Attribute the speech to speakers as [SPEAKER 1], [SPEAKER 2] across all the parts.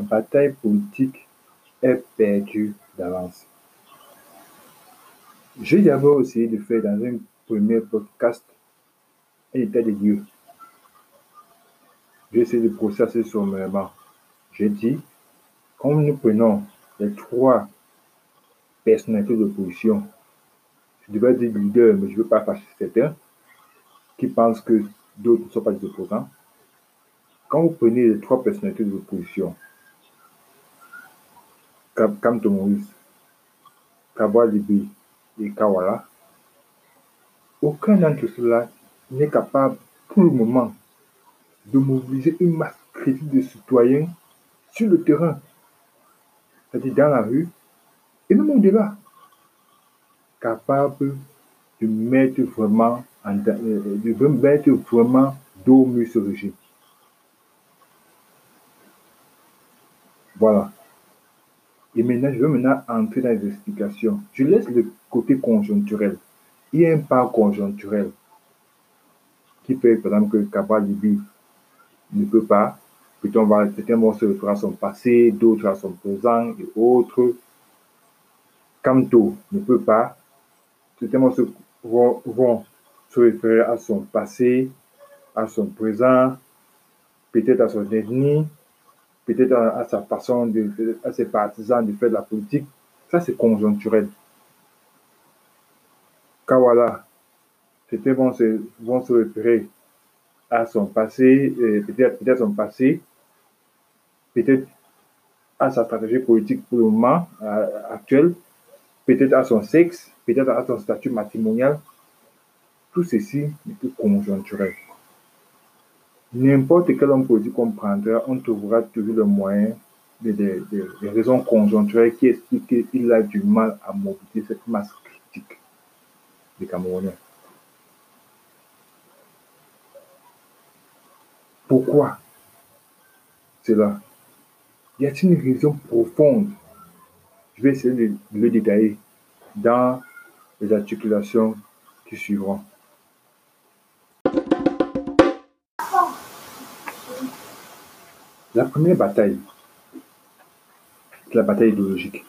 [SPEAKER 1] Bataille politique est perdue d'avance J'ai d'abord essayé de faire dans un premier podcast un état des lieux. J'ai essayé de processer sommairement. J'ai dit, comme nous prenons les trois personnalités d'opposition, je devais dire leader, mais je ne veux pas fâcher certains qui pensent que d'autres ne sont pas des opposants. Quand vous prenez les trois personnalités de l'opposition, Moïse, Kabwa Libi et Kawala, aucun d'entre ceux-là n'est capable pour le moment de mobiliser une masse critique de citoyens sur le terrain, c'est-à-dire dans la rue, et même au-delà, capable de mettre vraiment, en, euh, de mettre vraiment dos au ce régime. Voilà. Et maintenant, je veux maintenant entrer dans les explications. Je laisse le côté conjoncturel. Il y a un pas conjoncturel qui fait, par exemple, que Kabal Libi ne peut pas. Peut-on va, certains vont se référer à son passé, d'autres à son présent et autres. Kamto ne peut pas. Certains vont se, vont, se référer à son passé, à son présent, peut-être à son ethnie, peut-être à, sa façon, de, à ses partisans de faire de la politique. Ça, c'est conjoncturel. Kawala, c'était vont se, vont se référer à son passé, peut-être peut son passé, peut-être à sa stratégie politique pour le moment euh, actuel, peut-être à son sexe, peut-être à son statut matrimonial. Tout ceci que conjoncturel. N'importe quel homme politique qu'on prendra, on trouvera toujours le moyen, des, raisons conjoncturelles qui expliquent qu'il a du mal à mobiliser cette masse critique des Camerounais. Pourquoi cela? Y a-t-il une raison profonde? Je vais essayer de le détailler dans les articulations qui suivront. La première bataille, c'est la bataille idéologique.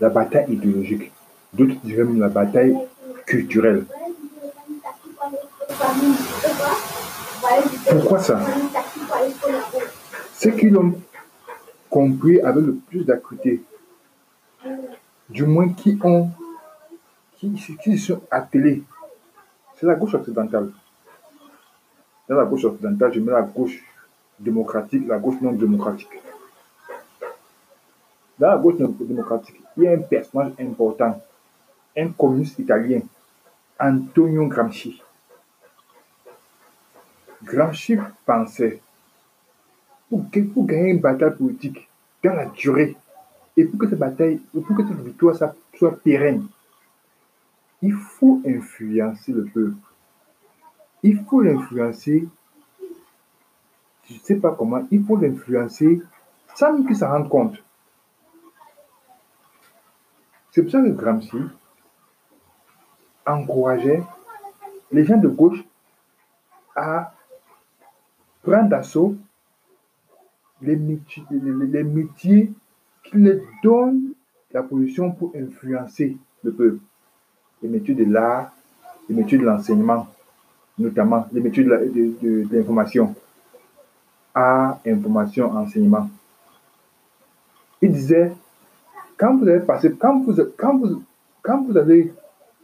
[SPEAKER 1] La bataille idéologique. D'autres diraient même la bataille culturelle. Pourquoi ça? Ceux qui l'ont compris avec le plus d'acuité, du moins qui ont, qui, qui sont attelés, c'est la gauche occidentale. Dans la gauche occidentale, je mets la gauche démocratique, la gauche non démocratique. Dans la gauche non démocratique, il y a un personnage important, un communiste italien, Antonio Gramsci. Gramsci pensait, pour, pour gagner une bataille politique dans la durée, et pour que cette bataille, pour que cette victoire soit pérenne, il faut influencer le peuple. Il faut l'influencer je ne sais pas comment, il faut l'influencer sans qu'il s'en rende compte. C'est pour ça que Gramsci encourageait les gens de gauche à prendre d'assaut les les, métiers qui leur donnent la position pour influencer le peuple. Les métiers de l'art, les métiers de l'enseignement, notamment les métiers de l'information à information, enseignement. Il disait, quand vous allez passer, quand vous, quand vous, quand vous allez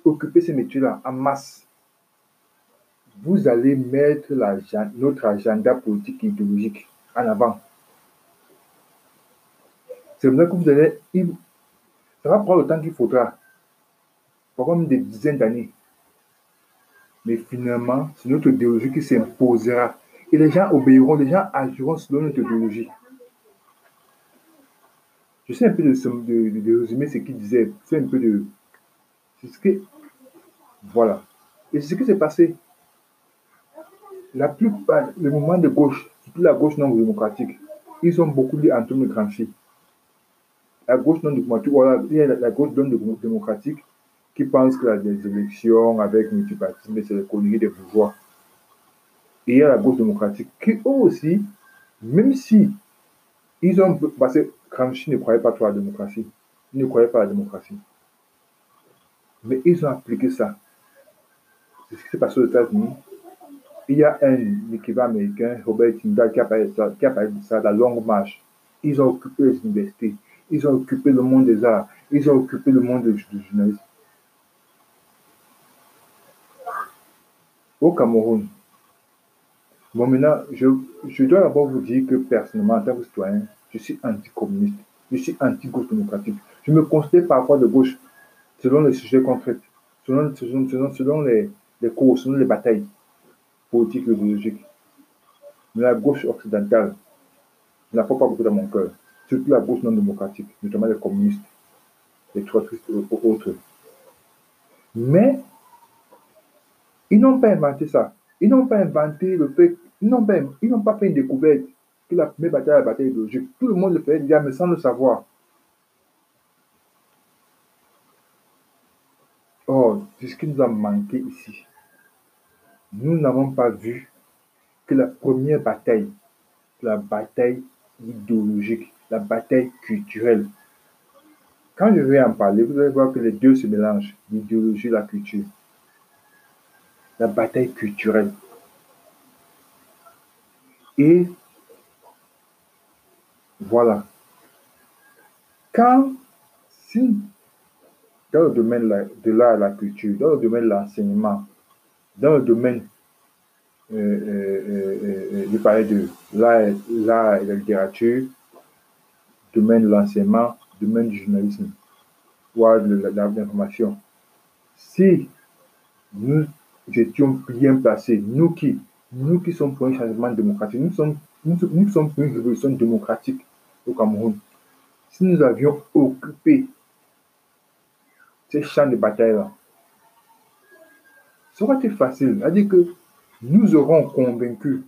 [SPEAKER 1] occuper ces métiers-là en masse, vous allez mettre notre agenda politique et idéologique en avant. C'est vrai que vous allez, ça va prendre le temps qu'il faudra, pour des dizaines d'années. Mais finalement, c'est notre idéologie qui s'imposera et les gens obéiront, les gens agiront selon notre idéologie. Je sais un peu de, résumer ce qu'il disait. C'est un peu de. C'est ce que. Voilà. Et c'est ce qui s'est passé. La plupart, les mouvements de gauche, surtout la gauche non démocratique, ils ont beaucoup dit Antonio Gramsci. La gauche non démocratique, voilà, il y a la, gauche non démocratique qui pense que les élections avec multipartisme, c'est la connerie des bourgeois et a la gauche démocratique qui eux aussi Même si ils ont. Que Gramsci ne croyait pas trop à la démocratie. Il ne croyait pas à la démocratie. Mais ils ont appliqué ça. C'est ce qui s'est passé aux États-Unis. Il y a un équivalent américain, Robert Tyndall, qui a parlé de ça, qui a parlé ça la longue marche. Ils ont occupé les universités. Ils ont occupé le monde des arts. Ils ont occupé le monde du journalisme. Au Cameroun, bon maintenant, je, je dois d'abord vous dire que personnellement, en tant que citoyen, je suis anticommuniste. Je suis anti-gauche démocratique. Je me considère parfois de gauche selon les sujets concrets, selon, selon, selon, les, les cours, selon les batailles politiques et idéologiques. Mais la gauche occidentale n'a pas beaucoup dans mon cœur, surtout la gauche non démocratique, notamment les communistes, les trotskistes et autres. Mais ils n'ont pas inventé ça. Ils n'ont pas inventé le fait, ils n'ont pas, ils n'ont pas fait une découverte que la première bataille est la bataille idéologique. Tout le monde le fait déjà, mais sans le savoir. Or, c'est ce qui nous a manqué ici. Nous n'avons pas vu que la première bataille, la bataille idéologique, la bataille culturelle. Quand je vais en parler, vous allez voir que les deux se mélangent, l'idéologie et la culture. La bataille culturelle. Et voilà. Quand, si, dans le domaine de l'art et la culture, dans le domaine de l'enseignement, dans le domaine, euh, euh, euh, de l'art et la littérature, domaine de l'enseignement, domaine du journalisme, voire de l'information. Si nous étions bien placés, nous qui, nous qui sommes pour un changement démocratique, nous sommes, nous, nous sommes pour une révolution démocratique, au Cameroun, si nous avions occupé ces champs de bataille-là, ça aurait été facile. C'est-à-dire que nous aurons convaincu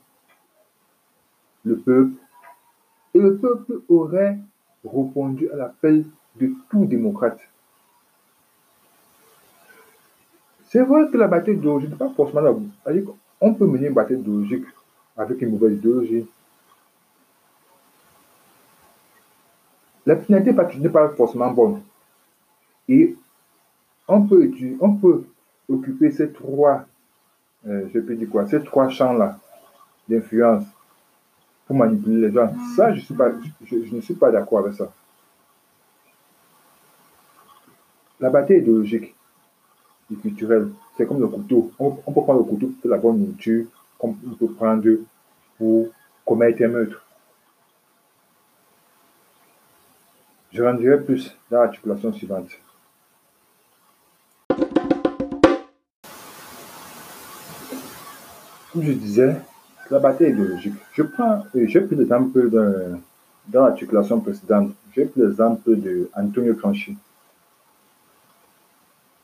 [SPEAKER 1] le peuple et le peuple aurait répondu à l'appel de tout démocrate. C'est vrai que la bataille idéologique n'est pas forcément là. On peut mener une bataille idéologique avec une mauvaise idéologie. La finalité n'est pas forcément bonne. Et on peut, on peut occuper ces trois, euh, je peux dire quoi, ces trois champs-là d'influence pour manipuler les gens. Ça, je, suis pas, je, ne suis pas d'accord avec ça. La bataille idéologique et culturelle, c'est comme le couteau. On, peut prendre le couteau pour la bonne nourriture, comme on peut prendre pour commettre un meurtre. Je rendirai plus dans l'articulation suivante. Comme je disais, la bataille idéologique. Je prends, j'ai pris l'exemple dans l'articulation précédente, j'ai pris l'exemple de Antonio Gramsci.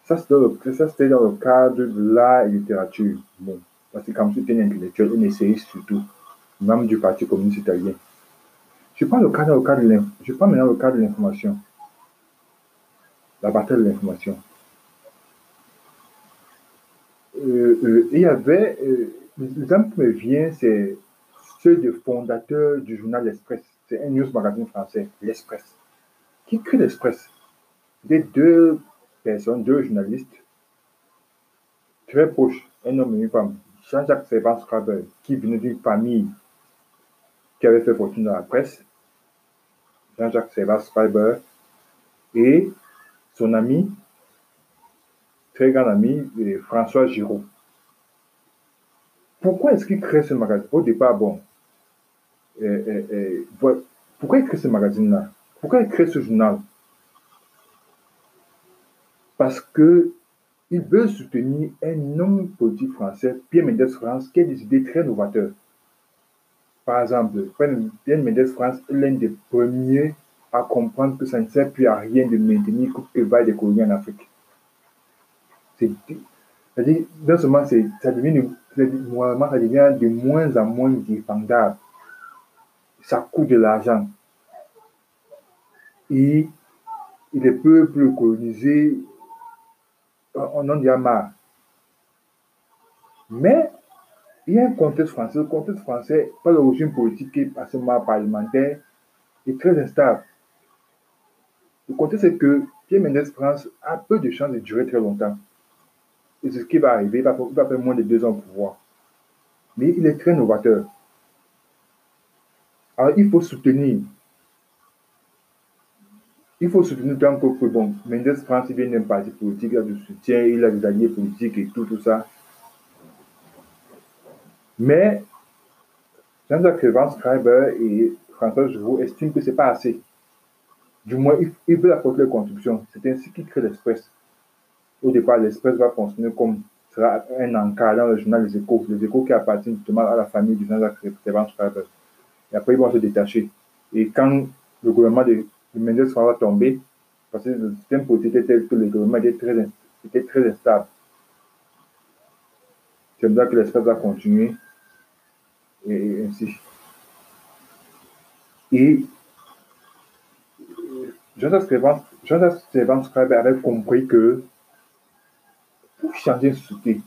[SPEAKER 1] Ça, c'était dans, le cadre de la littérature. Bon, parce que Gramsci était un intellectuel, un essayiste surtout, membre du Parti communiste italien. Je prends, le cadre, le cadre de le cadre de l'information. La bataille de l'information. Euh, euh, il y avait, euh, l'exemple qui me vient, c'est ceux des fondateurs du journal L'Express. C'est un news magazine français, L'Express. Qui crée l'Express? Des deux personnes, deux journalistes très proches, un homme et une femme. Jean-Jacques Servan Schreiber, qui venait d'une famille qui avait fait fortune dans la presse, Jean-Jacques Servan Schreiber, et son ami, très grand ami, François Giraud. Pourquoi est-ce qu'il crée ce magazine? Au départ, bon, pourquoi il crée ce magazine-là? Pourquoi il crée ce journal? Parce que il veut soutenir un homme politique français, Pierre Mendès France, qui a des idées très novateurs. Par exemple, Pierre Mendès France est l'un des premiers à comprendre que ça ne sert plus à rien de maintenir que va des colonies en Afrique. C'est-à-dire, non seulement ça devient, ça devient de moins en moins dépendable. Ça coûte de l'argent. Et, et les peuples colonisés on en a marre. Mais il y a un contexte français. Le contexte français, par le régime politique ce moment parlementaire, est très instable. Le contexte est que Pierre France a peu de chances de durer très longtemps. Et c'est ce qui va arriver. Il va, il va faire moins de deux ans au pouvoir. Mais il est très novateur. Alors, il faut soutenir. Il faut soutenir tant que, bon, Mendes France, vient d'un parti politique, il a du soutien, il a des alliés politiques et tout, tout ça. Mais Jean-Jacques Van Schreiber et François Giroud estiment que ce n'est pas assez. Du moins, ils, veulent apporter leur contribution. C'est ainsi qu'ils créent l'Express. Au départ, l'Express va fonctionner comme sera un encart dans le journal Les Échos. Les Échos qui appartiennent justement à la famille de Jean-Jacques Van Schreiber. Et après, ils vont se détacher. Et quand le gouvernement de, de Mendes va tomber, parce que le système politique était tel que le gouvernement était très, instable. C'est là que l'Express va continuer et ainsi. Et Joseph Stevens Schreiber avait compris que pour changer une société,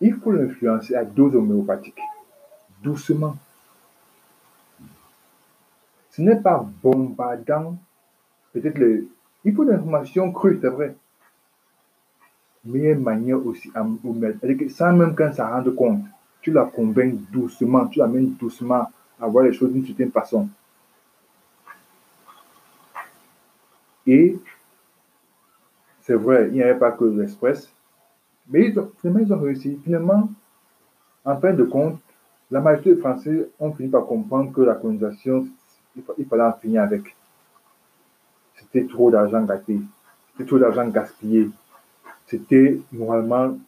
[SPEAKER 1] il faut l'influencer à dose homéopathique, doucement. Ce n'est pas bombardant, peut-être le... Il faut l'information crue, c'est vrai. Une manière aussi à mettre, sans même qu'elle s'en rende compte tu la convaincs doucement, tu l'amènes doucement à voir les choses d'une certaine façon. Et c'est vrai, il n'y avait pas que l'Express, mais ils ont, finalement, ils ont réussi. Finalement, en fin de compte, la majorité des Français ont fini par comprendre que la colonisation, il fallait en finir avec. C'était trop d'argent gâté, c'était trop d'argent gaspillé, c'était moralement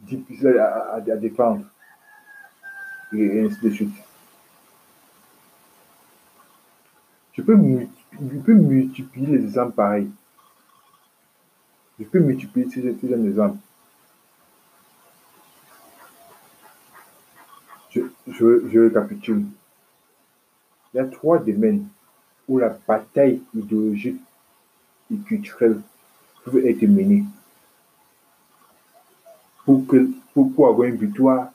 [SPEAKER 1] difficile à défendre et ainsi de suite. Je peux, je peux multiplier les exemples pareils. Je peux multiplier ces, ces exemples. Je, je, je récapitule. Il y a trois domaines où la bataille idéologique et culturelle peut être menée pour, que, pour, avoir une victoire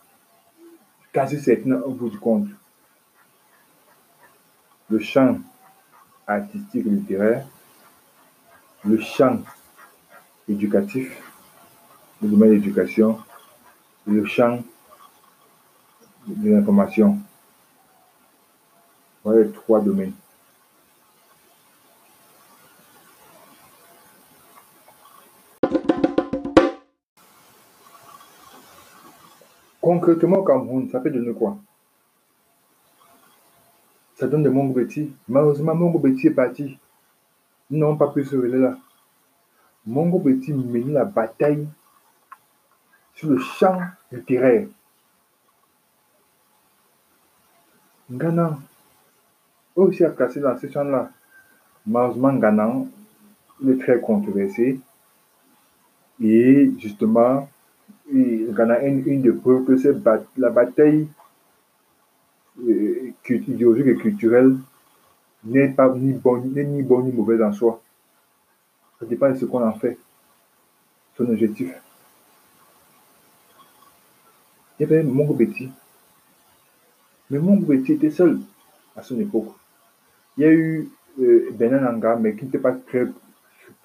[SPEAKER 1] quasi certain au bout du compte. Le champ artistique et littéraire, le champ éducatif, le domaine de l'éducation, le champ de l'information. Les trois domaines. Concrètement Cameroun, ça peut donner quoi? Ça donne des Mongo Betty. Malheureusement, Mongo Betty est parti. Ils n'ont pas pu se révéler là. Mongo Betty menait la bataille sur le champ littéraire. Ghana aussi a cassé dans ce champ-là. Malheureusement, Ghana, il est très controversé. Et justement, il y en a une, une de preuves que la bataille euh, idéologique et culturelle n'est pas ni bonne, ni bonne ni mauvaise en soi. Ça dépend de ce qu'on en fait, son objectif. Il y avait Mongo Betty. Mais Mongo Betty était seul à son époque. Il y a eu euh, Benan mais qui n'était pas très,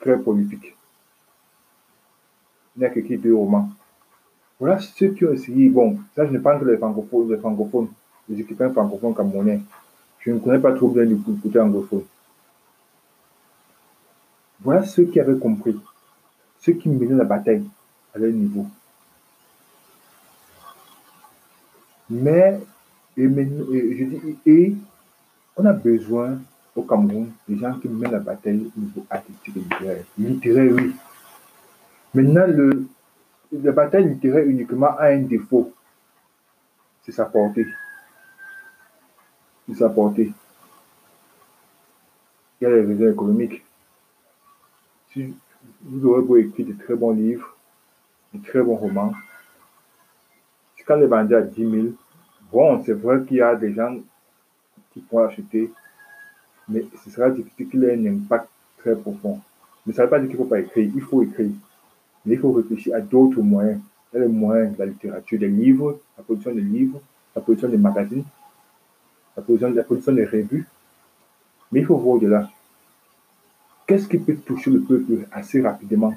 [SPEAKER 1] très prolifique. Il n'y a que deux romans. Voilà ceux qui ont essayé. Bon, ça, je ne parle que les francophones, les francophones, les équipements francophones camerounais. Je ne connais pas trop bien du côté anglophone. Voilà ceux qui avaient compris, ceux qui menaient la bataille à leur niveau. Mais, et, je dis, et on a besoin au Cameroun des gens qui mènent la bataille au niveau artistique et littéraire. Littéraire, oui. Maintenant, le, la bataille littéraire uniquement a un défaut, c'est sa portée. C'est sa portée. Il y a les raisons économiques. Si vous aurez beau écrire de très bons livres, de très bons romans, quand les vendez à 10 000, bon, c'est vrai qu'il y a des gens qui pourront acheter, mais ce sera difficile qu'il ait un impact très profond. Mais ça ne veut pas dire qu'il ne faut pas écrire, il faut écrire. Mais il faut réfléchir à d'autres moyens, il y a les moyens de la littérature, des livres, la production des livres, la production des magazines, la production, la production des revues. Mais il faut voir au-delà. Qu'est-ce qui peut toucher le peuple assez rapidement?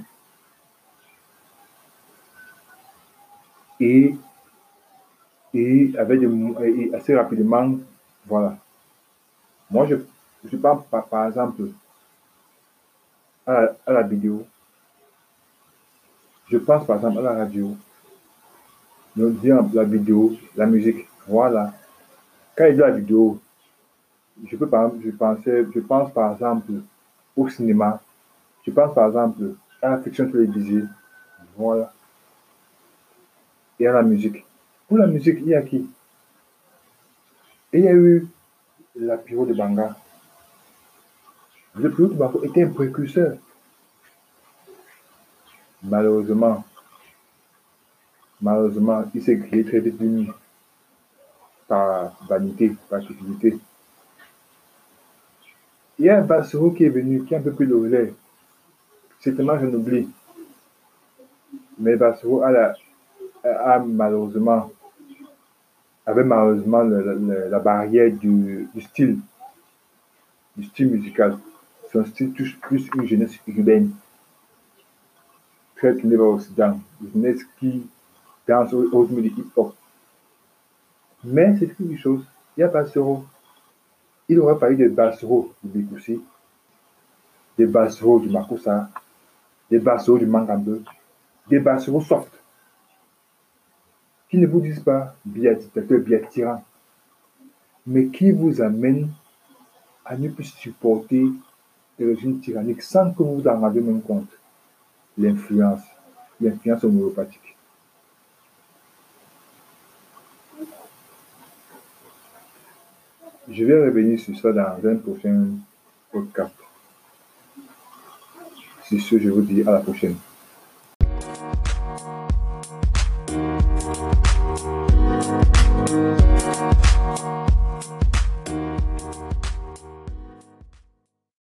[SPEAKER 1] Et, et avec des, assez rapidement, voilà. Moi, je, je pense par, exemple à la, vidéo. Je pense par exemple à la radio. Nous disons la vidéo, la musique. Voilà. Quand y a la vidéo, je peux par exemple, je je pense par exemple au cinéma. Je pense par exemple à la fiction télévisée. Voilà. Et à la musique. Pour la musique, il y a qui? Il y a eu la Piro de Banga. Le Piro de Banga était un précurseur. Malheureusement, malheureusement, il s'est créé très vite d'une par vanité, par stupidité. Il y a un Bassero qui est venu, qui a un peu plus de relais. Certainement, je n'oublie. Mais Bassero a, la, a malheureusement, avait malheureusement la barrière du, style, du style musical. Son style touche plus une jeunesse urbaine, très tournée vers l'Occident, une jeunesse qui danse au, au du hip-hop. Mais c'est une chose, il y a Bassero. Il aurait fallu des Bassero du Bikoussi, des Bassero du Makusa, des Bassero du Mangambe, des Bassero soft, qui ne vous disent pas bien dictateur, bien tyran, mais qui vous amènent à ne plus supporter les régimes tyranniques sans que vous en ayez même compte? L'influence, l'influence homéopathique. Je vais revenir sur ça dans un prochain podcast. Sur ce, je vous dis à la prochaine.